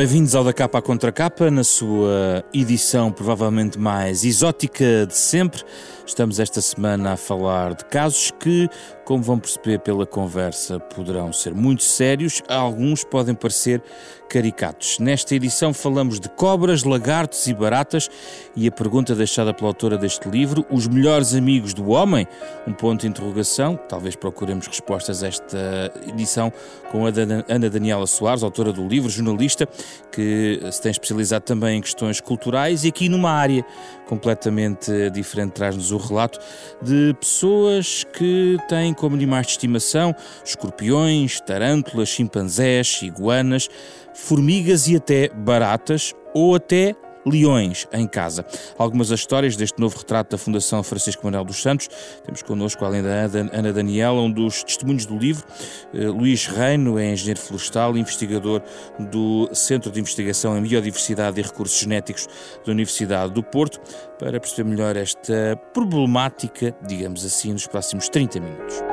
Bem-vindos ao Da Capa à Contra Capa, na sua edição provavelmente mais exótica de sempre. Estamos esta semana a falar de casos que, como vão perceber pela conversa, poderão ser muito sérios, alguns podem parecer caricatos. Nesta edição falamos de cobras, lagartos e baratas e a pergunta deixada pela autora deste livro, os melhores amigos do homem? Um ponto de interrogação, talvez procuremos respostas a esta edição com a Ana Daniela Soares, autora do livro, jornalista, que se tem especializado também em questões culturais e aqui numa área completamente diferente traz-nos o relato de pessoas que têm como animais de estimação escorpiões, tarântulas, chimpanzés, iguanas, formigas e até baratas ou até leões em casa. Algumas das histórias deste novo retrato da Fundação Francisco Manuel dos Santos. Temos connosco, além da Ana Daniela, um dos testemunhos do livro, eh, Luís Reino, é engenheiro florestal e investigador do Centro de Investigação em Biodiversidade e Recursos Genéticos da Universidade do Porto, para perceber melhor esta problemática, digamos assim, nos próximos 30 minutos.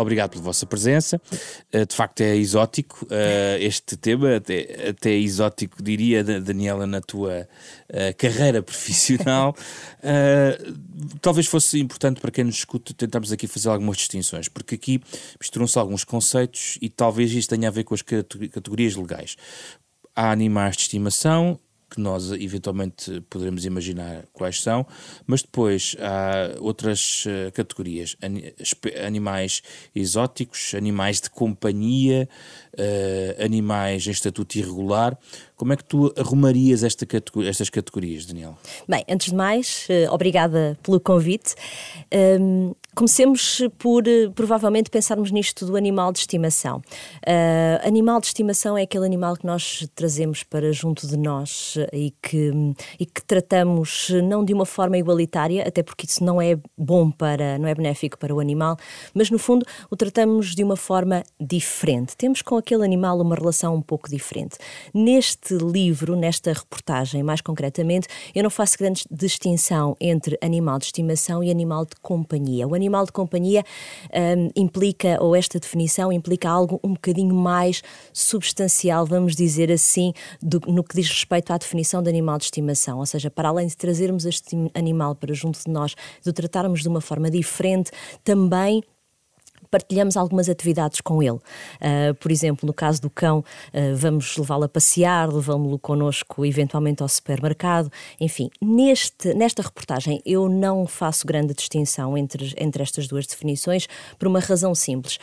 Obrigado pela vossa presença. Uh, de facto, é exótico uh, este tema, até, até exótico, diria, Daniela, na tua uh, carreira profissional. talvez fosse importante para quem nos escuta tentarmos aqui fazer algumas distinções, porque aqui misturam-se alguns conceitos e talvez isto tenha a ver com as categorias legais. Há animais de estimação, que nós eventualmente poderemos imaginar quais são, mas depois há outras uh, categorias: animais exóticos, animais de companhia, uh, animais em estatuto irregular. Como é que tu arrumarias esta estas categorias, Daniel? Bem, antes de mais, uh, obrigada pelo convite. Um, Comecemos por provavelmente pensarmos nisto do animal de estimação. Uh, animal de estimação é aquele animal que nós trazemos para junto de nós e que, e que tratamos não de uma forma igualitária, até porque isso não é bom para, não é benéfico para o animal, mas no fundo o tratamos de uma forma diferente. Temos com aquele animal uma relação um pouco diferente. Neste livro, nesta reportagem, mais concretamente, eu não faço grande distinção entre animal de estimação e animal de companhia. O animal de companhia um, implica, ou esta definição implica algo um bocadinho mais substancial, vamos dizer assim, do, no que diz respeito à definição de animal de estimação. Ou seja, para além de trazermos este animal para junto de nós, de o tratarmos de uma forma diferente, também partilhamos algumas atividades com ele. Uh, por exemplo, no caso do cão, uh, vamos levá-lo a passear, levamos-lo connosco eventualmente ao supermercado. Enfim, neste, nesta reportagem eu não faço grande distinção entre, entre estas duas definições por uma razão simples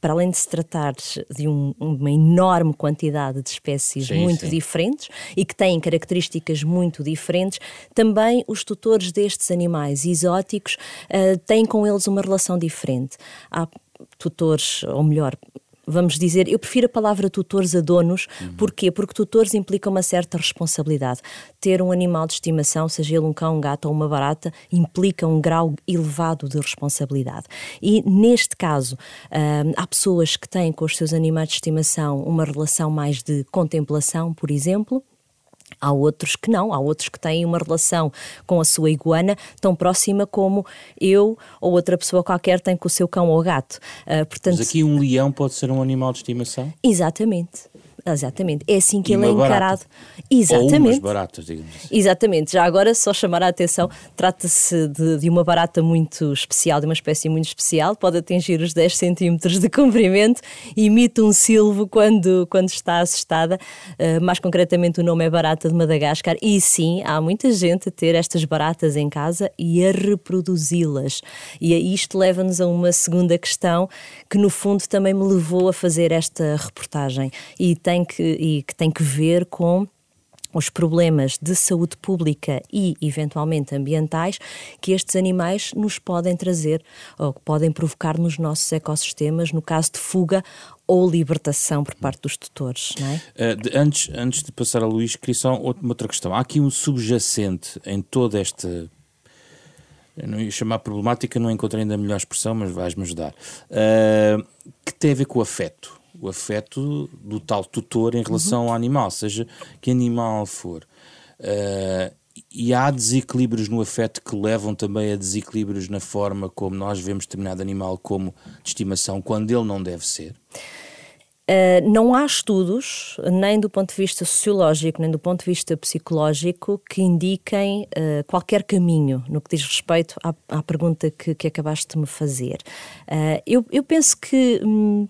para além de se tratar de um, uma enorme quantidade de espécies sim, muito sim. diferentes e que têm características muito diferentes, também os tutores destes animais exóticos uh, têm com eles uma relação diferente. Há tutores, ou melhor, vamos dizer, eu prefiro a palavra tutores a donos, uhum. porquê? Porque tutores implica uma certa responsabilidade. Ter um animal de estimação, seja ele um cão, um gato ou uma barata, implica um grau elevado de responsabilidade. E neste caso, hum, há pessoas que têm com os seus animais de estimação uma relação mais de contemplação, por exemplo, Há outros que não, há outros que têm uma relação com a sua iguana tão próxima como eu ou outra pessoa qualquer tem com o seu cão ou gato. Uh, portanto, Mas aqui um leão pode ser um animal de estimação? Exatamente. Exatamente. É assim que e ele é encarado. Barata. Exatamente. Ou umas baratas, digamos assim. Exatamente. Já agora, só chamar a atenção, trata-se de, de, uma barata muito especial, de uma espécie muito especial, pode atingir os 10 centímetros de comprimento emite um silvo quando, quando está assustada. Uh, mais concretamente, o nome é barata de Madagascar. E sim, há muita gente a ter estas baratas em casa e a reproduzi-las. E isto leva-nos a uma segunda questão que, no fundo, também me levou a fazer esta reportagem. E tem que, e que tem que ver com os problemas de saúde pública e, eventualmente, ambientais que estes animais nos podem trazer ou podem provocar nos nossos ecossistemas, no caso de fuga ou libertação por parte dos tutores, não é? Uh, de, antes, antes de passar a Luís, queria só outra, uma outra questão. Há aqui um subjacente em toda esta... Eu não ia chamar problemática, não encontrei ainda a melhor expressão, mas vais-me ajudar. Uh, que tem a ver com o afeto o afeto do tal tutor em relação uhum. ao animal, seja que animal for. Uh, e há desequilíbrios no afeto que levam também a desequilíbrios na forma como nós vemos determinado animal como de estimação, quando ele não deve ser? Uh, não há estudos, nem do ponto de vista sociológico, nem do ponto de vista psicológico, que indiquem uh, qualquer caminho no que diz respeito à, à pergunta que, que, acabaste de me fazer. Uh, eu, eu, penso que. Hum,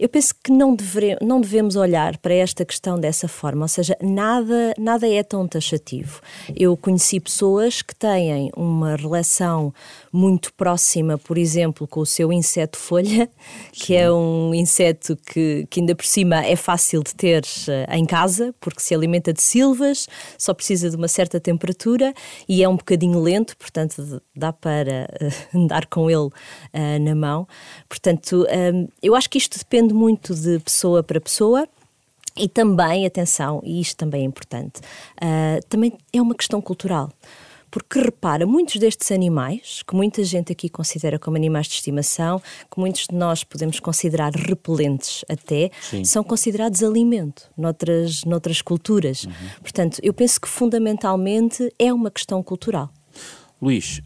eu penso que não, devere, não devemos olhar para esta questão dessa forma, ou seja, nada, nada é tão taxativo. Eu conheci pessoas que têm uma relação muito próxima, por exemplo, com o seu inseto folha, que é um inseto que, que ainda por cima é fácil de ter uh, em casa, porque se alimenta de silvas, só precisa de uma certa temperatura e é um bocadinho lento, portanto dá para uh, andar com ele uh, na mão. Portanto, eu acho que isto depende depende muito de pessoa para pessoa. E também, atenção, e isto também é importante, uh, também é uma questão cultural. Porque repara, muitos destes animais, que muita gente aqui considera como animais de estimação, que muitos de nós podemos considerar repelentes até, Sim. são considerados alimento noutras, noutras culturas. Uhum. Portanto, eu penso que fundamentalmente é uma questão cultural. Luís,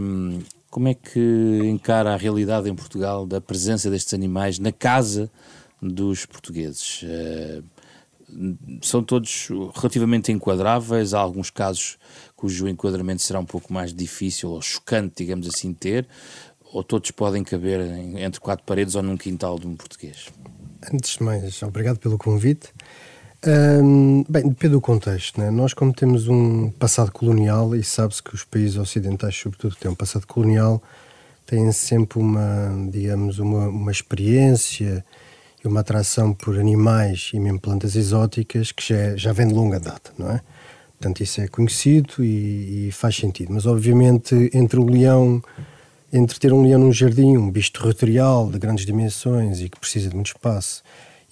hum, como é que encara a realidade em Portugal da presença destes animais na casa dos portugueses? Uh, são todos relativamente enquadráveis, há alguns casos cujo enquadramento será um pouco mais difícil ou chocante, digamos assim, ter, ou todos podem caber entre quatro paredes ou num quintal de um português? Antes de mais, obrigado pelo convite. Um, bem, depende do contexto. Né? Nós, como temos um passado colonial, e sabe-se que os países ocidentais, sobretudo, têm um passado colonial, têm sempre uma, digamos, uma, uma experiência e uma atração por animais e mesmo plantas exóticas que já, já vem de longa data, não é? Portanto, isso é conhecido e, e faz sentido. Mas, obviamente, entre o leão, entre ter um leão num jardim, um bicho territorial de grandes dimensões e que precisa de muito espaço,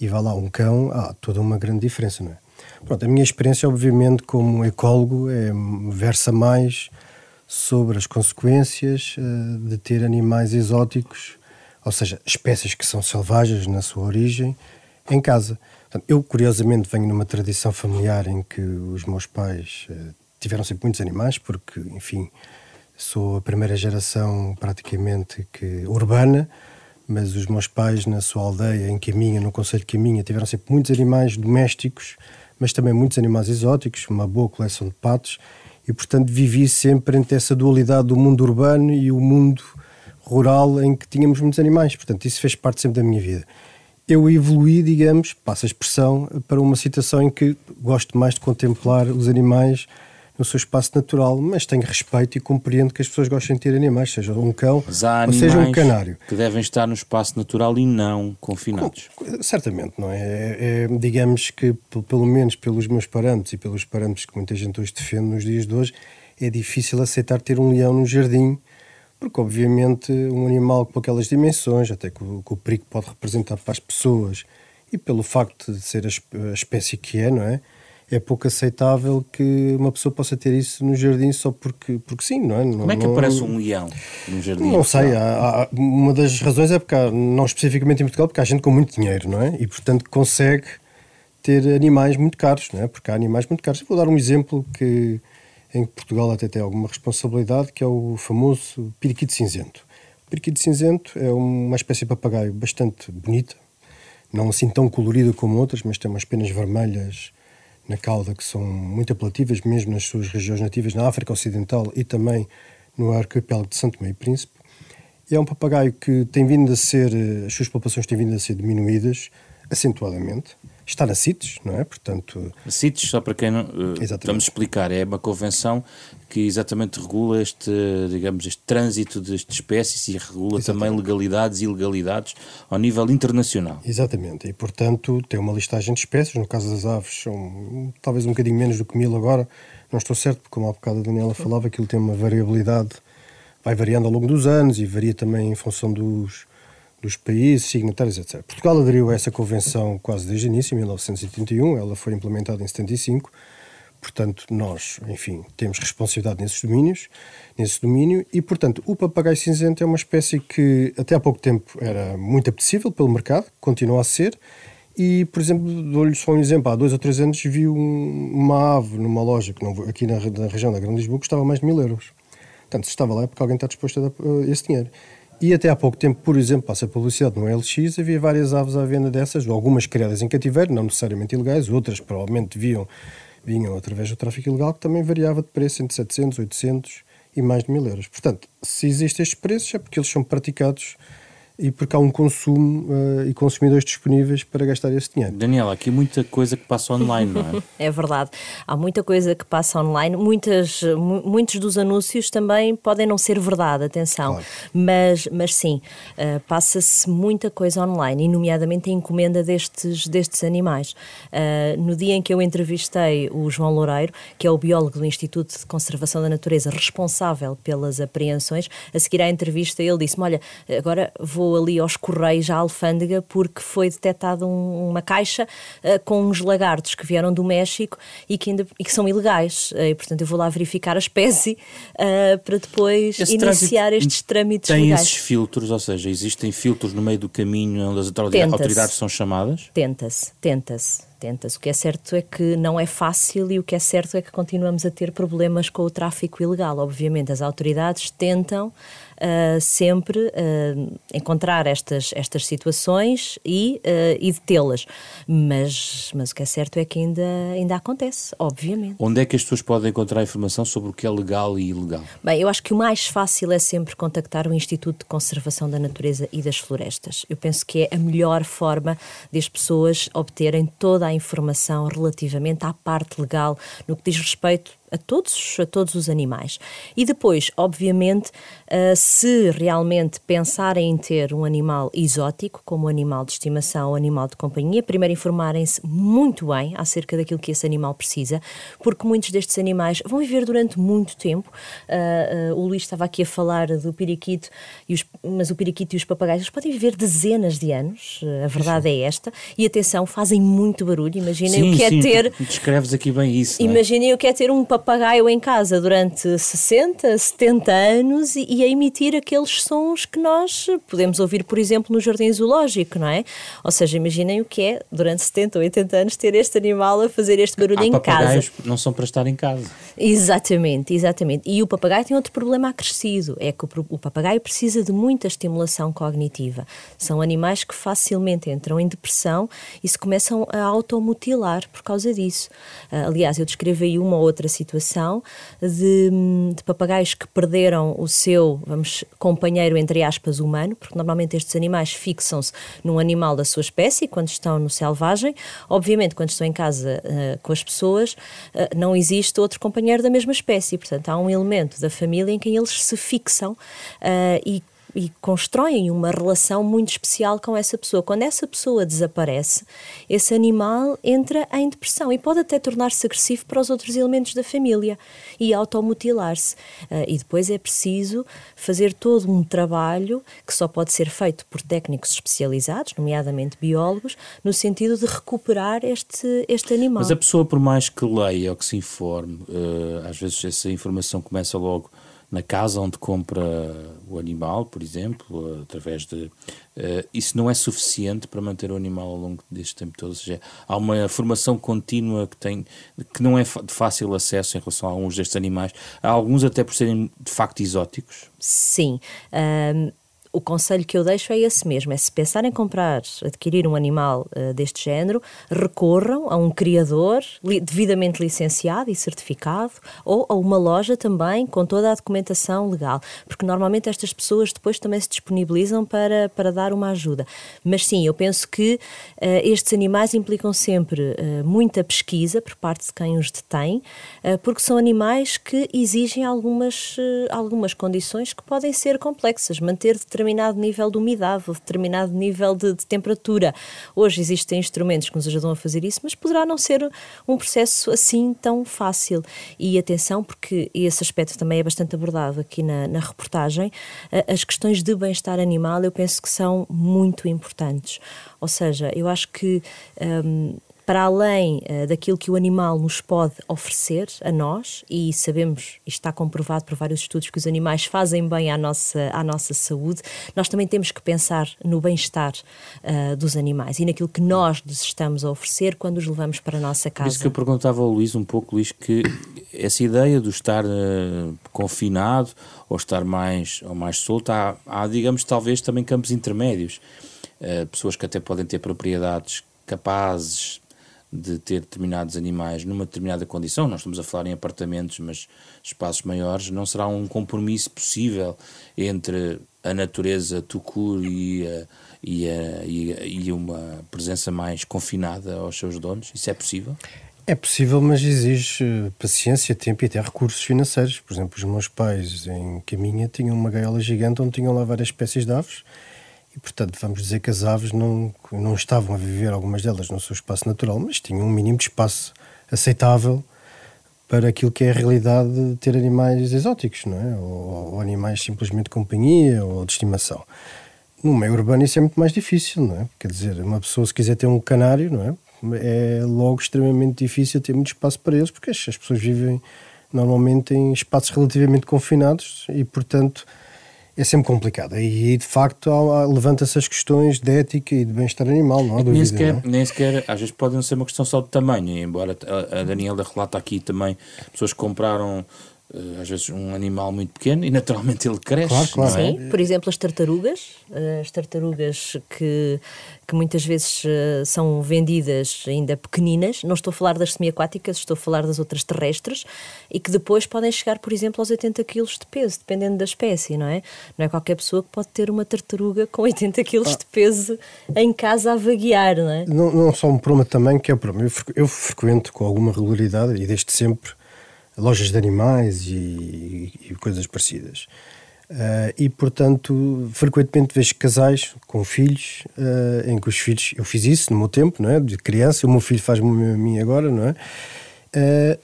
e vá lá um cão, há toda uma grande diferença, não é? Pronto, a minha experiência, obviamente, como ecólogo, é, versa mais sobre as consequências uh, de ter animais exóticos, ou seja, espécies que são selvagens na sua origem, em casa. Portanto, eu, curiosamente, venho numa tradição familiar em que os meus pais uh, tiveram sempre muitos animais, porque, enfim, sou a primeira geração praticamente que urbana, mas os meus pais, na sua aldeia, em Caminha, no Conselho de Caminha, tiveram sempre muitos animais domésticos, mas também muitos animais exóticos, uma boa coleção de patos, e portanto vivi sempre entre essa dualidade do mundo urbano e o mundo rural em que tínhamos muitos animais. Portanto, isso fez parte sempre da minha vida. Eu evoluí, digamos, passa a expressão, para uma situação em que gosto mais de contemplar os animais no seu espaço natural, mas tenho respeito e compreendo que as pessoas gostem de ter animais, seja um cão ou seja um canário. Que devem estar no espaço natural e não confinados. Com, certamente, não é? é? é? Digamos que, pelo menos pelos meus parâmetros e pelos parâmetros que muita gente hoje defende nos dias de hoje, é difícil aceitar ter um leão no jardim, porque obviamente um animal com aquelas dimensões, até que o, que o perigo pode representar para as pessoas e pelo facto de ser a, a espécie que é, não é? É pouco aceitável que uma pessoa possa ter isso no jardim só porque, porque sim, não é? Como é que não, aparece um leão no jardim? Não sei, há, há, uma das razões é porque, há, não especificamente em Portugal, porque há gente com muito dinheiro, não é? E portanto consegue ter animais muito caros, não é? Porque há animais muito caros. Eu vou dar um exemplo que em Portugal até tem alguma responsabilidade, que é o famoso periquito cinzento. O periquito cinzento é uma espécie de papagaio bastante bonita, não assim tão colorida como outras, mas tem umas penas vermelhas na cauda que são muito apelativas, mesmo nas suas regiões nativas, na África Ocidental e também no arquipélago de Santo Meio Príncipe. É um papagaio que tem vindo a ser, eh, as suas populações têm vindo a ser diminuídas acentuadamente está na CITES, não é? Portanto, a CITES, só para quem não uh, vamos explicar, é uma convenção que exatamente regula este, digamos, este trânsito de espécies e regula exatamente. também legalidades e ilegalidades ao nível internacional. Exatamente, e portanto tem uma listagem de espécies, no caso das aves são talvez um bocadinho menos do que mil agora, não estou certo, porque como há bocado a Daniela falava, aquilo tem uma variabilidade, vai variando ao longo dos anos e varia também em função dos dos países signatários, etc. Portugal aderiu a essa convenção quase desde o início, em 1981, ela foi implementada em 75, portanto nós, enfim, temos responsabilidade nesses domínios, nesse domínio, e portanto o papagaio cinzento é uma espécie que até há pouco tempo era muito apetecível pelo mercado, continua a ser, E, por exemplo, dou-lhe só um exemplo. Há dois ou três anos vi uma ave numa loja que não, aqui na, na, região da Grande Lisboa custava mais de mil euros. Portanto, se estava lá é porque alguém está disposto a dar uh, esse dinheiro. E até há pouco tempo, por exemplo, passa publicidade no LX, havia várias aves à venda dessas, algumas criadas em cativeiro, não necessariamente ilegais, outras provavelmente viam, vinham através do tráfico ilegal, que também variava de preço entre 700, 800 e mais de mil euros. Portanto, se existem estes preços é porque eles são praticados e porque há um consumo uh, e consumidores disponíveis para gastar esse dinheiro. Daniela, aqui muita coisa que passa online, não é? é verdade. Há muita coisa que passa online. Muitas, muitos dos anúncios também podem não ser verdade, atenção. Claro. Mas, mas sim, uh, passa-se muita coisa online, e nomeadamente a encomenda destes, destes animais. Uh, no dia em que eu entrevistei o João Loureiro, que é o biólogo do Instituto de Conservação da Natureza responsável pelas apreensões, a seguir à entrevista ele disse-me, olha, agora vou vou ali aos Correios, à alfândega, porque foi detectada um, uma caixa uh, com uns lagartos que vieram do México e que, ainda, e que são ilegais. Uh, e, portanto, eu vou lá verificar a espécie uh, para depois Esse iniciar estes trâmites tem legais. esses filtros, ou seja, existem filtros no meio do caminho onde as autoridades são chamadas? Tenta-se tenta-se. O que é certo é que não é fácil e o que é certo é que continuamos a ter problemas com o tráfico ilegal. Obviamente, as autoridades tentam uh, sempre uh, encontrar estas, estas situações e, uh, e detê-las. Mas, mas o que é certo é que ainda, ainda acontece, obviamente. Onde é que as pessoas podem encontrar informação sobre o que é legal e ilegal? Bem, eu acho que o mais fácil é sempre contactar o Instituto de Conservação da Natureza e das Florestas. Eu penso que é a melhor forma de as pessoas obterem toda a informação relativamente à parte legal no que diz respeito a todos, a todos os animais. E depois, obviamente, uh, se realmente pensarem em ter um animal exótico, como animal de estimação ou animal de companhia, primeiro informarem-se muito bem acerca daquilo que esse animal precisa, porque muitos destes animais vão viver durante muito tempo. Uh, uh, o Luís estava aqui a falar do periquito, e os, mas o periquito e os papagaios podem viver dezenas de anos, a verdade sim. é esta. E atenção, fazem muito barulho. Imaginem o que é sim, ter. Descreves aqui bem isso. É? Imaginem é? o que é ter um papagaio papagaio em casa durante 60, 70 anos e, e, a emitir aqueles sons que nós podemos ouvir, por exemplo, no jardim zoológico, não é? Ou seja, imaginem o que é, durante 70 ou 80 anos, ter este animal a fazer este barulho Há em casa. não são para estar em casa. Exatamente, exatamente. E o papagaio tem outro problema acrescido, é que o, o papagaio precisa de muita estimulação cognitiva. São animais que facilmente entram em depressão e se começam a automutilar por causa disso. Uh, aliás, eu descrevo aí uma ou outra situação situação de, de, papagaios que perderam o seu, vamos, companheiro, entre aspas, humano, porque normalmente estes animais fixam-se num animal da sua espécie quando estão no selvagem. Obviamente, quando estão em casa uh, com as pessoas, uh, não existe outro companheiro da mesma espécie. Portanto, há um elemento da família em quem eles se fixam uh, e e constroem uma relação muito especial com essa pessoa. Quando essa pessoa desaparece, esse animal entra em depressão e pode até tornar-se agressivo para os outros elementos da família e automutilar-se. Uh, e depois é preciso fazer todo um trabalho que só pode ser feito por técnicos especializados, nomeadamente biólogos, no sentido de recuperar este, este animal. Mas a pessoa, por mais que leia ou que se informe, uh, às vezes essa informação começa logo na casa onde compra o animal, por exemplo, através de. Uh, isso não é suficiente para manter o animal ao longo deste tempo todo. Ou seja, há uma formação contínua que, tem, que não é de fácil acesso em relação a alguns destes animais. Há alguns até por serem de facto exóticos. Sim. Um o conselho que eu deixo é esse mesmo: é se pensarem em comprar, adquirir um animal uh, deste género, recorram a um criador li devidamente licenciado e certificado ou a uma loja também com toda a documentação legal, porque normalmente estas pessoas depois também se disponibilizam para, para dar uma ajuda. Mas sim, eu penso que uh, estes animais implicam sempre uh, muita pesquisa por parte de quem os detém, porque são animais que exigem algumas, algumas condições que podem ser complexas. Manter determinado nível de umidade, determinado nível de, de, temperatura. Hoje existem instrumentos que nos ajudam a fazer isso, mas poderá não ser um processo assim tão fácil. E atenção, porque esse aspecto também é bastante abordado aqui na, na reportagem, as questões de bem-estar animal eu penso que são muito importantes. Ou seja, eu acho que. Um, para além uh, daquilo que o animal nos pode oferecer a nós, e sabemos, está comprovado por vários estudos, que os animais fazem bem à nossa, à nossa saúde, nós também temos que pensar no bem-estar uh, dos animais e naquilo que nós lhes estamos a oferecer quando os levamos para a nossa casa. Por isso que eu perguntava ao Luís um pouco, Luís, que essa ideia do estar uh, confinado ou estar mais, ou mais solto, há, há, digamos, talvez também campos intermédios. pessoas que até podem ter propriedades capazes de ter determinados animais numa determinada condição, nós estamos a falar em apartamentos, mas espaços maiores, não será um compromisso possível entre a natureza tucur e, a, e, a, e, e uma presença mais confinada aos seus donos? Isso é possível? É possível, mas exige paciência, tempo e até recursos financeiros. Por exemplo, os meus pais em Caminha tinham uma gaiola gigante onde tinham lá várias espécies de aves e, portanto, vamos dizer que as aves não, não estavam a viver, algumas delas, no seu espaço natural, mas tinham um mínimo de espaço aceitável para aquilo que é a realidade de ter animais exóticos, não é? Ou, ou animais simplesmente de companhia ou de estimação. No meio urbano isso é muito mais difícil, não é? Quer dizer, uma pessoa se quiser ter um canário, não é? É logo extremamente difícil ter muito espaço para eles, porque as pessoas vivem normalmente em espaços relativamente confinados e, portanto, é sempre complicado. E de facto levanta-se as questões de ética e de bem-estar animal, não há dúvida. Nem sequer, não é? nem sequer, às vezes pode não ser uma questão só de tamanho, embora a, a Daniela relata aqui também pessoas que compraram às vezes um animal muito pequeno e naturalmente ele cresce. Claro, claro. É? Sim, por exemplo, as tartarugas, eh, as tartarugas que, que muitas vezes eh, são vendidas ainda pequeninas, não estou a falar das semiaquáticas, estou a falar das outras terrestres, e que depois podem chegar, por exemplo, aos 80 kg de peso, dependendo da espécie, não é? Não é qualquer pessoa que pode ter uma tartaruga com 80 kg ah. de peso em casa a vaguear, não é? Não, não só um problema também, que é o problema. Eu, eu frequento com alguma regularidade e desde sempre lojas de animais e, e coisas parecidas. Uh, e portanto, frequentemente vejo casais com filhos, uh, em que os filhos, eu fiz isso no meu tempo, não é? De criança, o meu filho faz-me a mim agora, não é? Uh,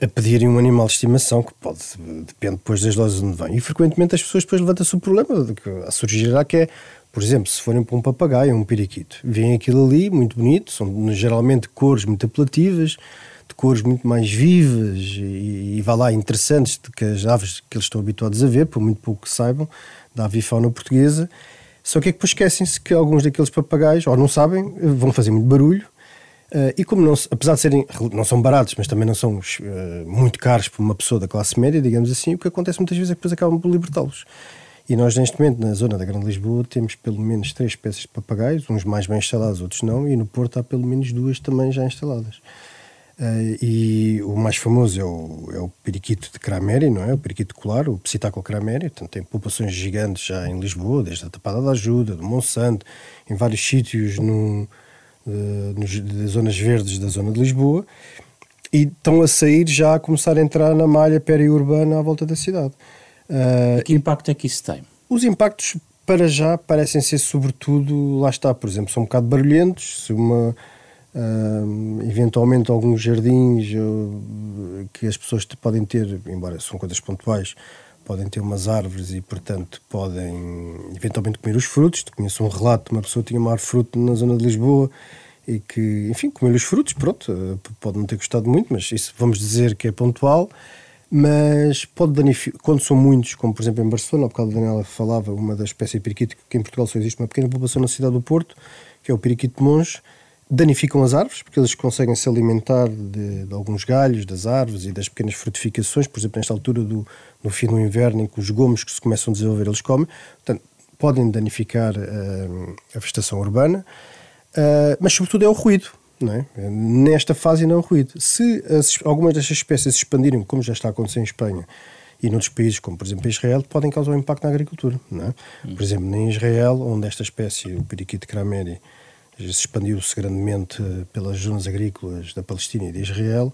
a pedirem um animal de estimação que pode, depende depois das lojas onde vem. E frequentemente as pessoas depois levantam-se o problema que a surgirá que é, por exemplo, se forem para um papagaio ou um periquito, veem aquilo ali, muito bonito, são geralmente cores muito apelativas, de cores muito mais vivas e, e vá lá, interessantes do que as aves que eles estão habituados a ver, por muito pouco que saibam, da avifauna portuguesa. Só que é que depois esquecem-se que alguns daqueles papagaios, ou não sabem, vão fazer muito barulho, Uh, e como não, apesar de serem, não são baratos, mas também não são uh, muito caros para uma pessoa da classe média, digamos assim, o que acontece muitas vezes é que depois acabam por libertá-los. E nós, neste momento, na zona da Grande Lisboa, temos pelo menos três espécies de papagaios, uns mais bem instalados, outros não, e no Porto há pelo menos duas também já instaladas. Uh, e o mais famoso é o, é o periquito de Crameri, não é? O periquito colar, o Psittaco Crameri. Portanto, tem populações gigantes já em Lisboa, desde a Tapada da Ajuda, do Monsanto, em vários sítios no, uh, nos, das zonas verdes da zona de Lisboa. E estão a sair já a começar a entrar na malha periurbana à volta da cidade. Uh, e que impacto é que isso tem? Os impactos, para já, parecem ser sobretudo, lá está, por exemplo, são um bocado barulhentos. Se uma Uh, eventualmente alguns jardins uh, que as pessoas podem ter, embora são coisas pontuais, podem ter umas árvores e, portanto, podem eventualmente comer os frutos. Conheço um relato de uma pessoa que tinha uma árvore fruto na zona de Lisboa e que, enfim, comer os frutos, pronto, uh, pode não ter gostado muito, mas isso vamos dizer que é pontual. Mas pode danificar, quando são muitos, como por exemplo em Barcelona, há bocado a Daniela falava, uma das espécies de periquito, que em Portugal só existe uma pequena população na cidade do Porto, que é o periquito de monge, danificam as árvores, porque eles conseguem se alimentar de, de, alguns galhos das árvores e das pequenas frutificações, por exemplo, nesta altura do no fim do inverno, em que os gomos que se começam a desenvolver eles comem, portanto, podem danificar uh, a vegetação urbana, uh, mas sobretudo é o ruído. Não é? Nesta fase não é o ruído. Se as, algumas destas espécies se expandirem, como já está a acontecer em Espanha, e noutros países, como por exemplo Israel, podem causar um impacto na agricultura. Não é? Por exemplo, em Israel, onde esta espécie, o periquito crameri, expandiu-se grandemente pelas zonas agrícolas da Palestina e de Israel.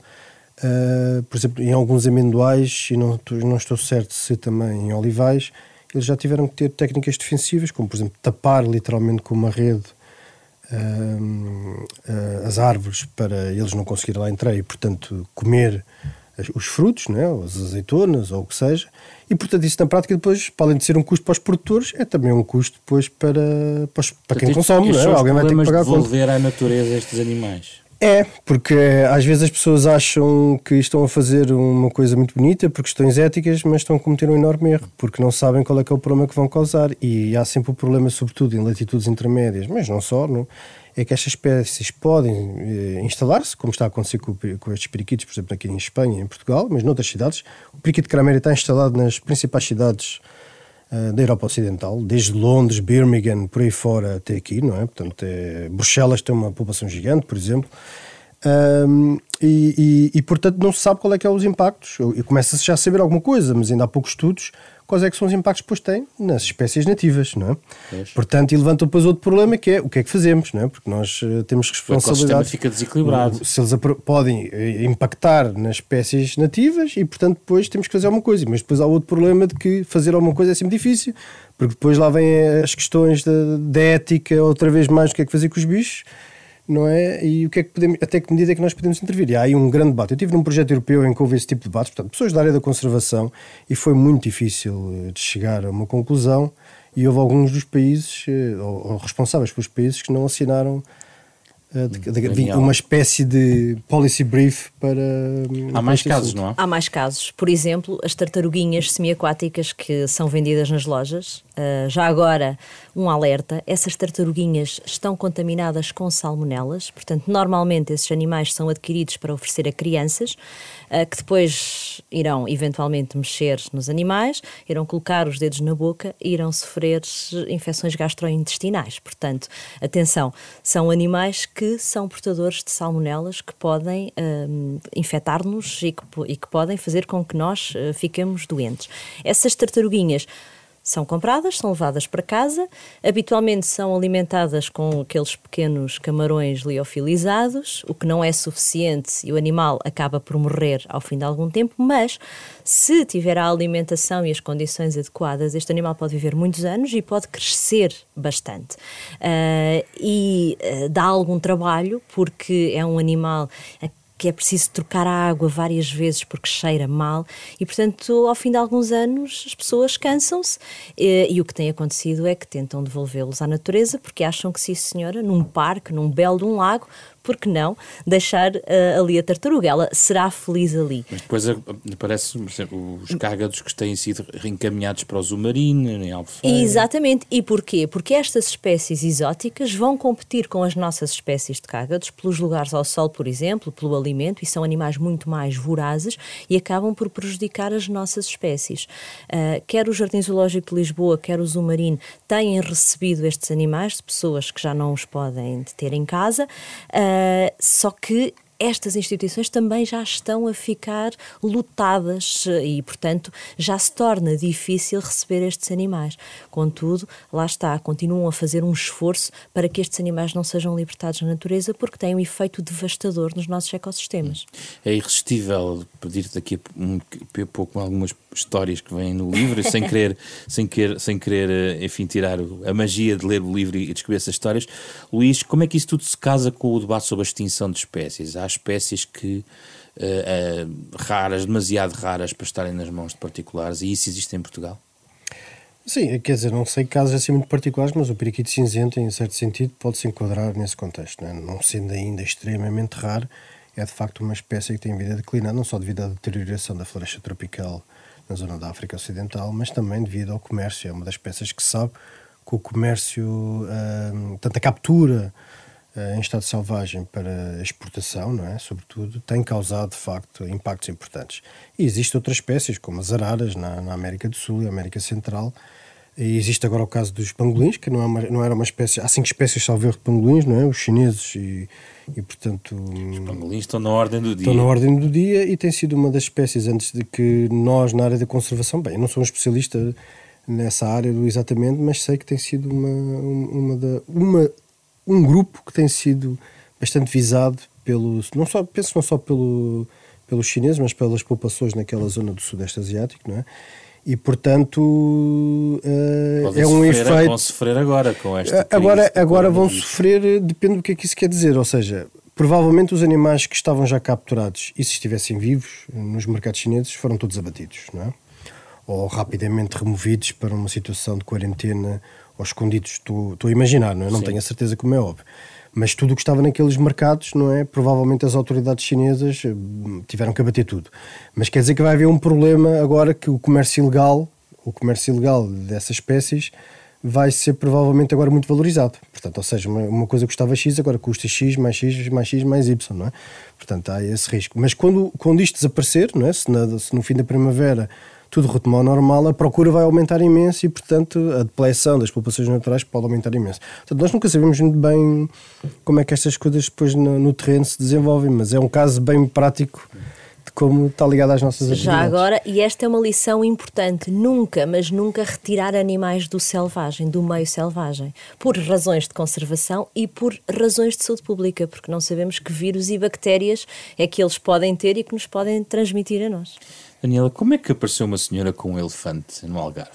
Uh, por exemplo, em alguns amendoais, e não, não estou certo se também em olivais, eles já tiveram que ter técnicas defensivas, como por exemplo tapar literalmente com uma rede uh, uh, as árvores para eles não conseguirem lá entrar e, portanto, comer os frutos, né, as azeitonas ou o que seja, e portanto isso na prática depois, para além de ser um custo para os produtores, é também um custo depois para, para, para quem consome, não é? alguém vai ter que pagar devolver à natureza estes animais. É, porque eh, às vezes as pessoas acham que estão a fazer uma coisa muito bonita por questões éticas, mas estão a cometer um enorme erro, porque não sabem qual é que é o problema que vão causar. E há sempre o problema, sobretudo em latitudes intermédias, mas não só, não, é que estas espécies podem eh, instalar-se, como está a acontecer com, com, estes periquitos, por exemplo, aqui em Espanha em Portugal, mas noutras cidades. O periquito craméria está instalado nas principais cidades uh, da Europa Ocidental, desde Londres, Birmingham, por aí fora até aqui, não é? Portanto, é, Bruxelas tem uma população gigante, por exemplo. Um, e, e, e, portanto não se sabe qual é que é os impactos e começa-se já a saber alguma coisa, mas ainda há poucos estudos quais é que são os impactos que depois têm nas espécies nativas, não é? Portanto, e levanta depois outro problema que é o que é que fazemos, não é? Porque nós uh, temos responsabilidade. O fica desequilibrado. Se eles podem eh, impactar nas espécies nativas e, portanto, depois temos que fazer alguma coisa. Mas depois há outro problema de que fazer alguma coisa é sempre difícil, porque depois lá vêm as questões da ética, outra vez mais, o que é que fazer com os bichos não é? E o que é que podemos, até que medida é que nós podemos intervir? E há aí um grande debate. Eu estive num projeto europeu em que houve esse tipo de debates, portanto, pessoas da área da conservação, e foi muito difícil eh, de chegar a uma conclusão. E houve alguns dos países, eh, ou responsáveis pelos países, que não assinaram eh, de, de, de, uma espécie de policy brief para. Há mais casos, não há? Há mais casos. Por exemplo, as tartaruguinhas semiaquáticas que são vendidas nas lojas. Uh, já agora, um alerta: essas tartaruguinhas estão contaminadas com salmonelas, portanto, normalmente esses animais são adquiridos para oferecer a crianças, uh, que depois irão eventualmente mexer nos animais, irão colocar os dedos na boca e irão sofrer infecções gastrointestinais. Portanto, atenção, são animais que são portadores de salmonelas que podem um, infectar-nos e que, e que podem fazer com que nós uh, fiquemos doentes. Essas tartaruguinhas são compradas, são levadas para casa, habitualmente são alimentadas com aqueles pequenos camarões liofilizados, o que não é suficiente e o animal acaba por morrer ao fim de algum tempo, mas se tiver a alimentação e as condições adequadas, este animal pode viver muitos anos e pode crescer bastante. Uh, e uh, dá algum trabalho, porque é um animal que é preciso trocar a água várias vezes porque cheira mal e, portanto, ao fim de alguns anos as pessoas cansam-se. E, e, o que tem acontecido é que tentam devolvê-los à natureza porque acham que, sim senhora, num parque, num belo de um lago, por que não deixar uh, ali a tartaruga? Ela será feliz ali. Mas depois eh, parece os cágados que têm sido reencaminhados para o Zumarino, em Albufeira. Exatamente. E porquê? Porque estas espécies exóticas vão competir com as nossas espécies de cágados pelos lugares ao sol, por exemplo, pelo alimento, e são animais muito mais vorazes e acabam por prejudicar as nossas espécies. Uh, quer o Jardim Zoológico de Lisboa, quer o Zumarino, têm recebido estes animais de pessoas que já não os podem ter em casa. Uh, Uh, só que estas instituições também já estão a ficar lotadas e, portanto, já se torna difícil receber estes animais. Contudo, lá está, continuam a fazer um esforço para que estes animais não sejam libertados na natureza porque têm um efeito devastador nos nossos ecossistemas. É irresistível pedir-te daqui a pouco algumas histórias que vêm no livro, sem querer, sem querer, sem querer eh, enfim, tirar a magia de ler o livro e descobrir essas histórias. Luís, como é que isso tudo se casa com o debate sobre a extinção de espécies? Há espécies que uh, uh, raras, demasiado raras para estarem nas mãos de particulares, e isso existe em Portugal? Sim, quer dizer, não sei casos assim muito particulares, mas o periquito cinzento, em certo sentido, pode-se enquadrar nesse contexto. Não, é? não sendo ainda extremamente raro, é de facto uma espécie que tem vida declinada, não só devido à deterioração da floresta tropical na zona da África Ocidental, mas também devido ao comércio. É uma das peças que sabe que o comércio, uh, tanto a captura em estado selvagem para exportação, não é? sobretudo, tem causado de facto impactos importantes. E existem outras espécies, como as araras na, na América do Sul e América Central, e existe agora o caso dos pangolins, que não, é uma, não era uma espécie. Há cinco espécies, salvo de pangolins, não é? Os chineses e, e, portanto. Os pangolins estão na ordem do dia. Estão na ordem do dia e tem sido uma das espécies antes de que nós, na área da conservação, bem, eu não sou um especialista nessa área exatamente, mas sei que tem sido uma, uma, da, uma um grupo que tem sido bastante visado pelo. Não só, penso não só pelo, pelos chineses, mas pelas populações naquela zona do Sudeste Asiático, não é? e portanto uh, é um sofrer, efeito. Vão sofrer agora com esta. Crise agora agora vão sofrer, depende do que é que isso quer dizer. Ou seja, provavelmente os animais que estavam já capturados e se estivessem vivos nos mercados chineses foram todos abatidos, não é? Ou rapidamente removidos para uma situação de quarentena ou escondidos. Estou, estou a imaginar, não é? Não tenho a certeza como é óbvio. Mas tudo o que estava naqueles mercados, não é? Provavelmente as autoridades chinesas eh, tiveram que abater tudo. Mas quer dizer que vai haver um problema agora que o comércio ilegal, o comércio ilegal dessas espécies, vai ser provavelmente agora muito valorizado. Portanto, ou seja, uma, uma coisa custava X, agora custa X mais X mais X mais Y, não é? Portanto, há esse risco. Mas quando, quando isto desaparecer, não é? se, na, se no fim da primavera tudo retomar ao normal, a procura vai aumentar imenso e, portanto, a depleção das populações naturais pode aumentar imenso. Portanto, nós nunca sabemos muito bem como é que estas coisas depois no, no terreno se desenvolvem, mas é um caso bem prático de como está ligado às nossas atividades. Já agora, e esta é uma lição importante, nunca, mas nunca retirar animais do selvagem, do meio selvagem, por razões de conservação e por razões de saúde pública, porque não sabemos que vírus e bactérias é que eles podem ter e que nos podem transmitir a nós. Daniela, como é que apareceu uma senhora com um elefante no Algarve?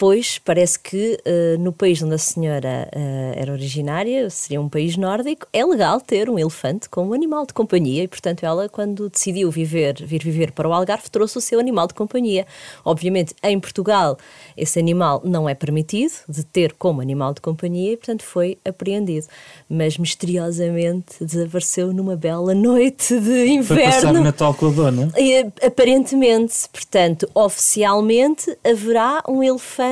Pois, parece que uh, no país onde a senhora uh, era originária, seria um país nórdico, é legal ter um elefante como animal de companhia e, portanto, ela, quando decidiu viver, vir viver para o Algarve, trouxe o seu animal de companhia. Obviamente, em Portugal, esse animal não é permitido de ter como animal de companhia e, portanto, foi apreendido. Mas, misteriosamente, desapareceu numa bela noite de inverno. Foi passar o Natal com a dona? E, aparentemente, portanto, oficialmente, haverá um elefante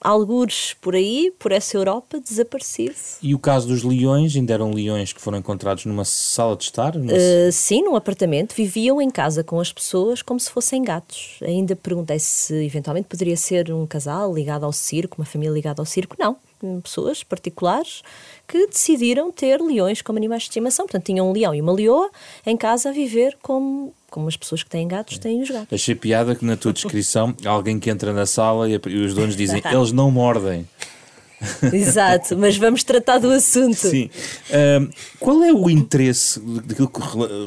algures por aí, por essa Europa, desaparecido. E o caso dos leões, ainda eram leões que foram encontrados numa sala de estar? Numa... Uh, sim, num apartamento, viviam em casa com as pessoas como se fossem gatos. Ainda perguntei se eventualmente poderia ser um casal ligado ao circo, uma família ligada ao circo. Não, pessoas particulares que decidiram ter leões como animais de estimação. Portanto, tinham um leão e uma leoa em casa a viver como como as pessoas que têm gatos têm os gatos. Achei piada que na tua descrição alguém que entra na sala e, os donos dizem eles não mordem. Exato, mas vamos tratar do assunto. Sim. Uh, qual é o interesse daquilo que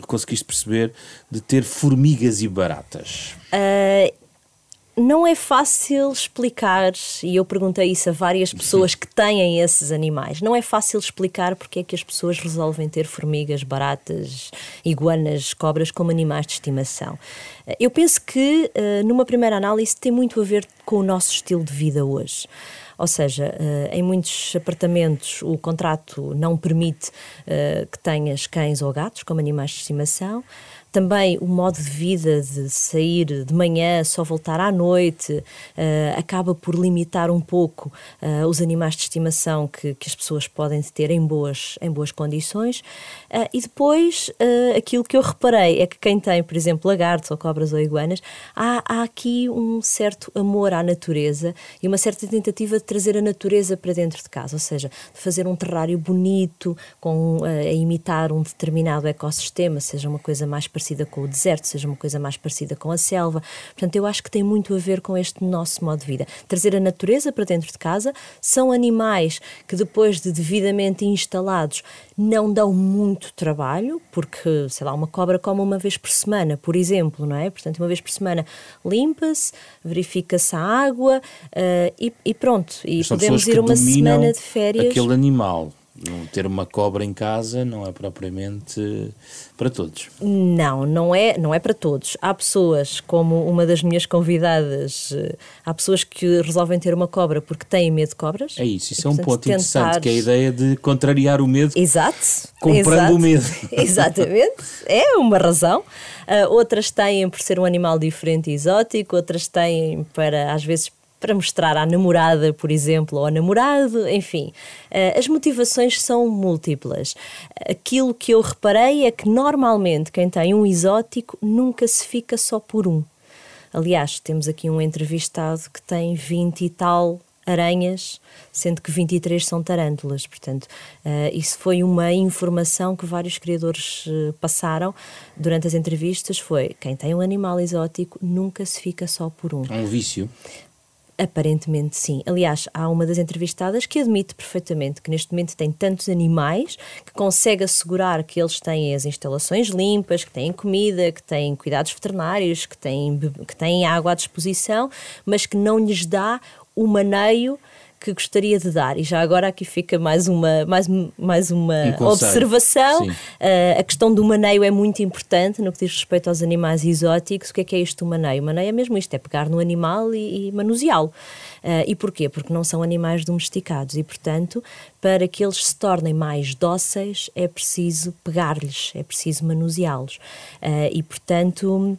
conseguiste perceber de ter formigas e baratas? Uh, não é fácil explicar, e eu perguntei isso a várias pessoas que têm esses animais, não é fácil explicar porque é que as pessoas resolvem ter formigas, baratas, iguanas, cobras como animais de estimação. Eu penso que, eh, numa primeira análise, tem muito a ver com o nosso estilo de vida hoje. Ou seja, eh, em muitos apartamentos o contrato não permite eh, que tenhas cães ou gatos como animais de estimação também o modo de vida de sair de manhã, só voltar à noite, uh, acaba por limitar um pouco uh, os animais de estimação que, que, as pessoas podem ter em boas, em boas condições. Uh, e depois, aquilo que eu reparei é que quem tem, por exemplo, lagartos ou cobras ou iguanas, há, há aqui um certo amor à natureza e uma certa tentativa de trazer a natureza para dentro de casa, ou seja, de fazer um terrário bonito, com, a imitar um determinado ecossistema, seja uma coisa mais parecida com o deserto, seja uma coisa mais parecida com a selva. Portanto, eu acho que tem muito a ver com este nosso modo de vida. Trazer a natureza para dentro de casa são animais que, depois de devidamente instalados, não dão muito trabalho, porque, sei lá, uma cobra come uma vez por semana, por exemplo, não é? Portanto, uma vez por semana limpa-se, verifica-se a água uh, e, e, pronto. E podemos ir uma semana de férias. Aquele animal ter uma cobra em casa não é propriamente para todos. Não, não é, não é para todos. Há pessoas, como uma das minhas convidadas, eh, há pessoas que resolvem ter uma cobra porque têm medo de cobras. É isso, isso e, é um ponto tentar... interessante, que é a ideia de contrariar o medo Exato, comprando exato, o medo. Exatamente, é uma razão. Uh, outras têm por ser um animal diferente e exótico, outras têm para, às vezes, para mostrar à namorada, por exemplo, ou ao namorado, enfim. Eh, as motivações são múltiplas. Aquilo que eu reparei é que normalmente quem tem um exótico nunca se fica só por um. Aliás, temos aqui um entrevistado que tem 20 e tal aranhas, sendo que 23 são tarântulas. Portanto, uh, isso foi uma informação que vários criadores uh, passaram durante as entrevistas. Foi quem tem um animal exótico nunca se fica só por um. É um vício. Aparentemente sim. Aliás, há uma das entrevistadas que admite perfeitamente que neste momento tem tantos animais que consegue assegurar que eles têm as instalações limpas, que têm comida, que têm cuidados veterinários, que têm, que têm água à disposição, mas que não lhes dá o maneio que gostaria de dar, e já agora aqui fica mais uma, mais, mais uma um observação. Uh, a questão do maneio é muito importante no que diz respeito aos animais exóticos. O que é que é isto do maneio? O maneio é mesmo isto, é pegar no animal e, e manuseá-lo. Uh, e porquê? Porque não são animais domesticados e, portanto, para que eles se tornem mais dóceis é preciso pegar-lhes, é preciso manuseá-los. Uh, e, portanto,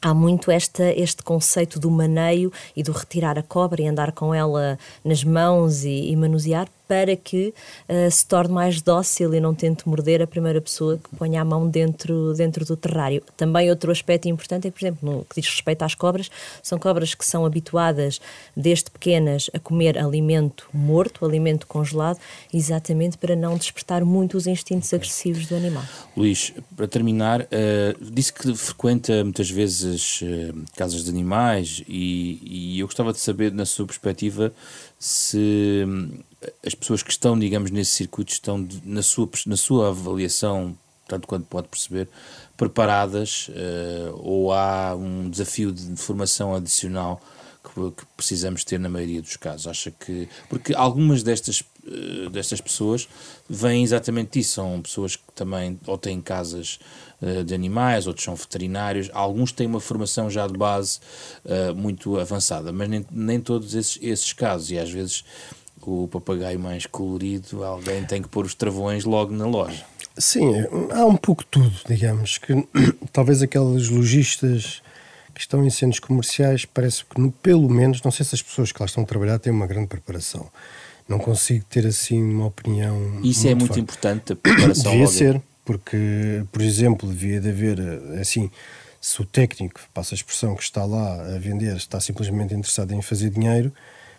há muito esta, este conceito do maneio e do retirar a cobra e andar com ela nas mãos e, e manusear para que uh, se torne mais dócil e não tente morder a primeira pessoa que ponha a mão dentro, dentro do terrário. Também outro aspecto importante é, por exemplo, no que diz respeito às cobras, são cobras que são habituadas desde pequenas a comer alimento morto, alimento congelado, exatamente para não despertar muito os instintos agressivos do animal. Luís, para terminar, uh, disse que frequenta muitas vezes uh, casas de animais e, e eu gostava de saber, na sua perspectiva, se as pessoas que estão, digamos, nesse circuito estão, na sua, na sua avaliação, tanto quanto pode perceber, preparadas uh, ou há um desafio de formação adicional que, que, precisamos ter na maioria dos casos? Acha que. Porque algumas destas, uh, destas pessoas vêm exatamente disso, são pessoas que também ou têm casas uh, de animais, outros são veterinários, alguns têm uma formação já de base muito avançada, mas nem, nem todos esses, esses casos, e às vezes o papagaio mais colorido, alguém tem que pôr os travões logo na loja. Sim, há um pouco tudo, digamos, que talvez aqueles lojistas que estão em centros comerciais, parece que pelo menos, não sei se as pessoas que lá estão a trabalhar têm uma grande preparação. Não consigo ter assim uma opinião. Isso muito é muito forte. importante, a preparação. Devia ser, porque, por exemplo, devia de haver assim. Se o técnico, passa a expressão, que está lá a vender, está simplesmente interessado em fazer dinheiro,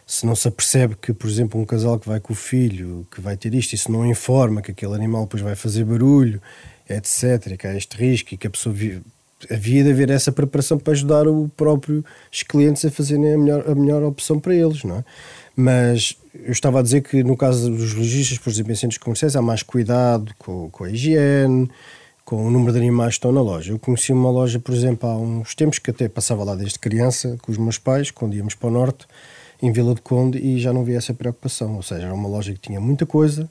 se não se apercebe que, por exemplo, um casal que vai com o filho, que vai ter isto, e se não informa que aquele animal depois vai fazer barulho, etc., que há este risco e que a pessoa vive, havia de haver essa preparação para ajudar o próprio clientes a fazerem a melhor, a melhor opção para eles, não é? Mas eu estava a dizer que no caso dos lojistas, por exemplo, em centros comerciais, há mais cuidado com, com a higiene, com o número de animais que estão na loja. Eu conheci uma loja, por exemplo, há uns tempos que até passava lá desde criança com os meus pais, quando íamos para o norte, em Vila de Conde e já não havia essa preocupação. Ou seja, era uma loja que tinha muita coisa,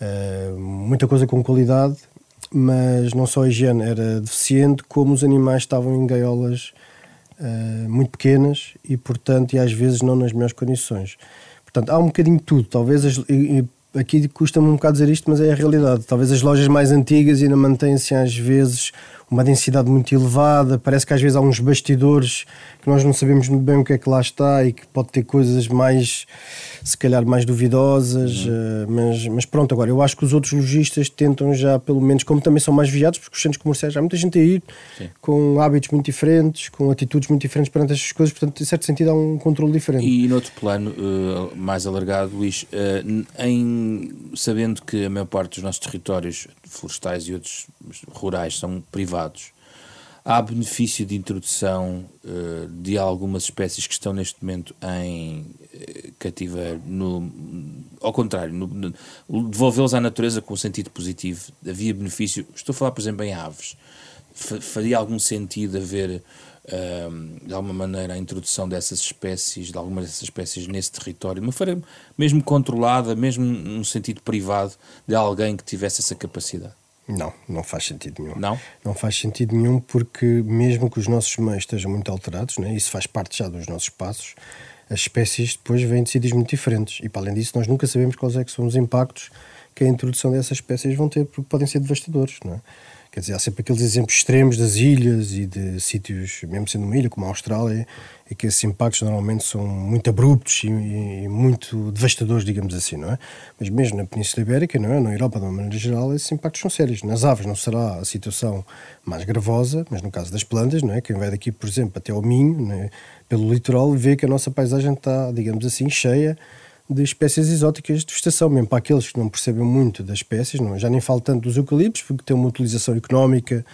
uh, muita coisa com qualidade, mas não só a higiene era deficiente, como os animais estavam em gaiolas uh, muito pequenas e, portanto, e às vezes não nas melhores condições. Portanto, há um bocadinho de tudo. Talvez as, e, aqui custa-me um bocado dizer isto, mas é a realidade. Talvez as lojas mais antigas ainda mantêm-se às vezes uma densidade muito elevada, parece que às vezes há uns bastidores que nós não sabemos muito bem o que é que lá está e que pode ter coisas mais, se calhar, mais duvidosas, uhum. uh, mas, mas pronto, agora eu acho que os outros lojistas tentam já, pelo menos, como também são mais vigiados, porque os centros comerciais há muita gente a ir Sim. com hábitos muito diferentes, com atitudes muito diferentes perante estas coisas, portanto, em certo sentido, há um controle diferente. E noutro plano, uh, mais alargado, Luís, uh, em, sabendo que a maior parte dos nossos territórios florestais e outros rurais são privados, há benefício de introdução uh, de algumas espécies que estão neste momento em uh, cativeiro, no, ao contrário, devolvê-los à natureza com um sentido positivo, havia benefício, estou a falar por exemplo em aves, F faria algum sentido haver uh, de alguma maneira a introdução dessas espécies, de algumas dessas espécies nesse território, uma forma mesmo controlada, mesmo num sentido privado de alguém que tivesse essa capacidade? Não, não faz sentido nenhum. Não? Não faz sentido nenhum porque, mesmo que os nossos meios estejam muito alterados, né, isso faz parte já dos nossos passos, as espécies depois vêm de sítios muito diferentes. E, para além disso, nós nunca sabemos quais é que são os impactos que a introdução dessas espécies vão ter, porque podem ser devastadores. Não é? Quer dizer, há sempre aqueles exemplos extremos das ilhas e de sítios, mesmo sendo uma ilha como a Austrália, e que esses impactos normalmente são muito abruptos e, e, muito devastadores, digamos assim, não é? Mas mesmo na Península Ibérica, não é? Na Europa, de uma maneira geral, esses impactos são sérios. Nas aves não será a situação mais gravosa, mas no caso das plantas, não é? Quem vai daqui, por exemplo, até ao Minho, é? pelo litoral, vê que a nossa paisagem está, digamos assim, cheia de espécies exóticas de vegetação, mesmo para aqueles que não percebem muito das espécies, não, já nem falo tanto dos eucaliptos, porque têm uma utilização económica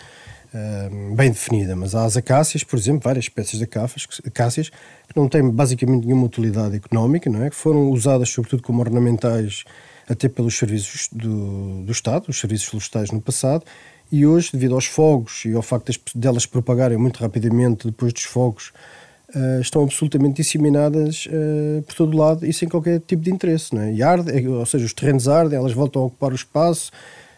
uh, bem definida, mas há as acácias, por exemplo, várias espécies de acácias, que não têm basicamente nenhuma utilidade económica, não é? que foram usadas sobretudo como ornamentais até pelos serviços do, do Estado, os serviços florestais no passado, e hoje, devido aos fogos e ao facto delas propagarem muito rapidamente depois dos fogos, uh, estão absolutamente disseminadas uh, por todo lado e sem qualquer tipo de interesse. Não é? E arde, é, ou seja, os terrenos ardem, elas voltam a ocupar o espaço,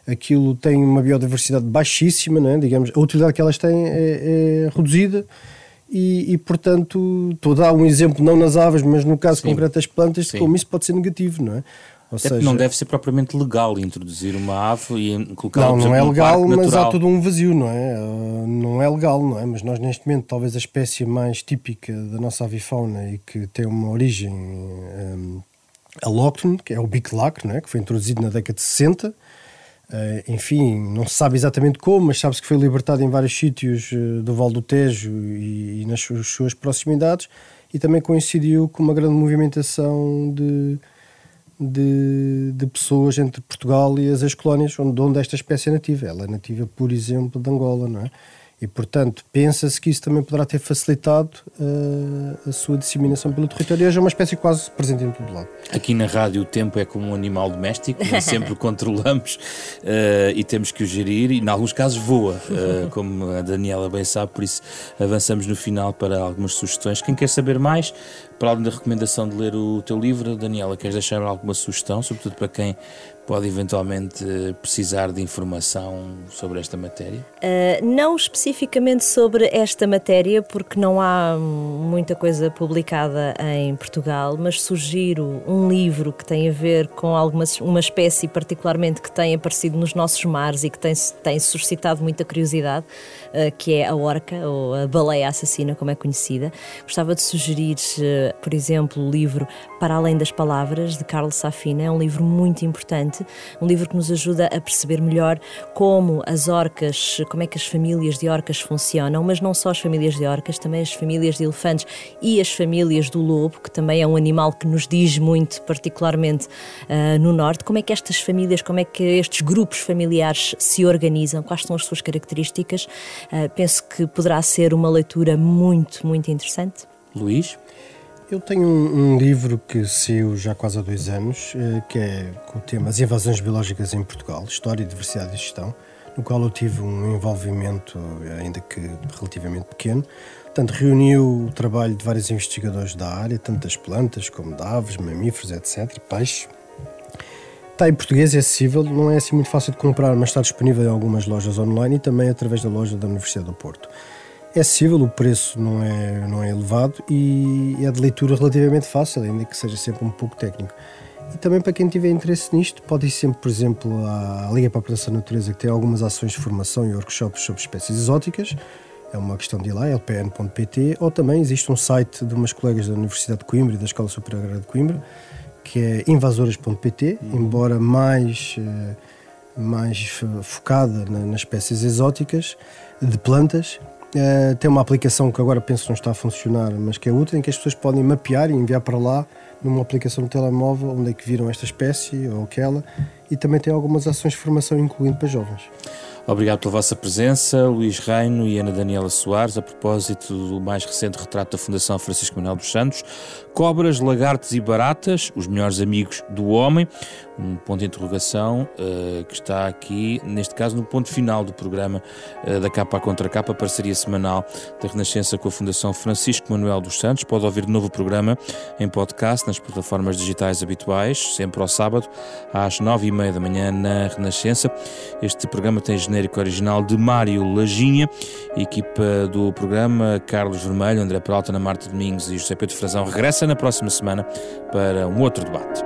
aquilo tem uma biodiversidade baixíssima, não é? digamos, a utilidade que elas têm é, é reduzida. E, e, portanto, estou a dar um exemplo não nas aves, mas no caso Sim. concreto das plantas, Sim. como isso pode ser negativo, não é? Ou Até seja, não deve ser propriamente legal introduzir uma ave e colocar Não, não é legal, mas há todo um vazio, não é? Uh, não é legal, não é? Mas nós neste momento, talvez a espécie mais típica da nossa avifauna e que tem uma origem um, alóctone, que é o bico não é? Que foi introduzido na década de 60. Uh, enfim, não se sabe exatamente como, mas sabe-se que foi libertado em vários sítios uh, do Val do Tejo e, e nas suas proximidades e também coincidiu com uma grande movimentação de de, de pessoas entre Portugal e as ex-colónias onde, onde esta espécie é nativa. Ela é nativa, por exemplo, de Angola, não é? E, portanto, pensa-se que isso também poderá ter facilitado uh, a sua disseminação pelo território. Hoje é uma espécie quase presente em todo lado. Aqui na rádio o tempo é como um animal doméstico, nem sempre o controlamos uh, e temos que o gerir, e em alguns casos voa, uh, como a Daniela bem sabe, por isso avançamos no final para algumas sugestões. Quem quer saber mais, para além da recomendação de ler o teu livro, Daniela, queres deixar alguma sugestão, sobretudo para quem pode eventualmente precisar de informação sobre esta matéria? Uh, não especificamente sobre esta matéria, porque não há muita coisa publicada em Portugal, mas sugiro um livro que tem a ver com alguma uma espécie particularmente que tem aparecido nos nossos mares e que tem, tem suscitado muita curiosidade, uh, que é a orca, ou a baleia assassina, como é conhecida. Gostava de sugerir, uh, por exemplo, o livro Para Além das Palavras, de Carlos Safina. É um livro muito importante um livro que nos ajuda a perceber melhor como as orcas, como é que as famílias de orcas funcionam, mas não só as famílias de orcas, também as famílias de elefantes e as famílias do lobo, que também é um animal que nos diz muito, particularmente uh, no norte, como é que estas famílias, como é que estes grupos familiares se organizam, quais são as suas características. Uh, penso que poderá ser uma leitura muito, muito interessante. Luís? Eu tenho um, um, livro que saiu já quase há dois anos, eh, que é com o tema As Invasões Biológicas em Portugal, História, Diversidade e Gestão, no qual eu tive um envolvimento, ainda que relativamente pequeno. Portanto, reuniu o trabalho de vários investigadores da área, tanto das plantas como de aves, mamíferos, etc., peixes. Está em português, é acessível, não é assim muito fácil de comprar, mas está disponível em algumas lojas online e também através da loja da Universidade do Porto. É acessível, o preço não é, não é elevado e é de leitura relativamente fácil, ainda que seja sempre um pouco técnico. E também para quem tiver interesse nisto, pode ir sempre, por exemplo, à Liga para a Proteção da Natureza, que tem algumas ações de formação e workshops sobre espécies exóticas. É uma questão de ir lá, lpn.pt, ou também existe um site de umas colegas da Universidade de Coimbra e da Escola Superior Agrária de Coimbra, que é invasoras.pt, embora mais, eh, mais focada nas espécies exóticas de plantas, Uh, tem uma aplicação que agora penso não está a funcionar, mas que é útil, em que as pessoas podem mapear e enviar para lá numa aplicação no telemóvel onde é que viram esta espécie ou aquela e também tem algumas ações de formação incluindo para jovens. Obrigado pela vossa presença, Luís Reino e Ana Daniela Soares, a propósito do mais recente retrato da Fundação Francisco Manuel dos Santos. Cobras, lagartos e baratas, os melhores amigos do homem. Um ponto de interrogação uh, que está aqui, neste caso, no ponto final do programa uh, da Capa Contra Capa, parceria semanal da Renascença com a Fundação Francisco Manuel dos Santos. Pode ouvir novo programa em podcast nas plataformas digitais habituais, sempre ao sábado, às nove e meia da manhã, na Renascença. Este programa tem genérico original de Mário Laginha, equipa do programa Carlos Vermelho, André Peralta, Ana Marta Domingos e José Pedro Frazão regressa na próxima semana para um outro debate.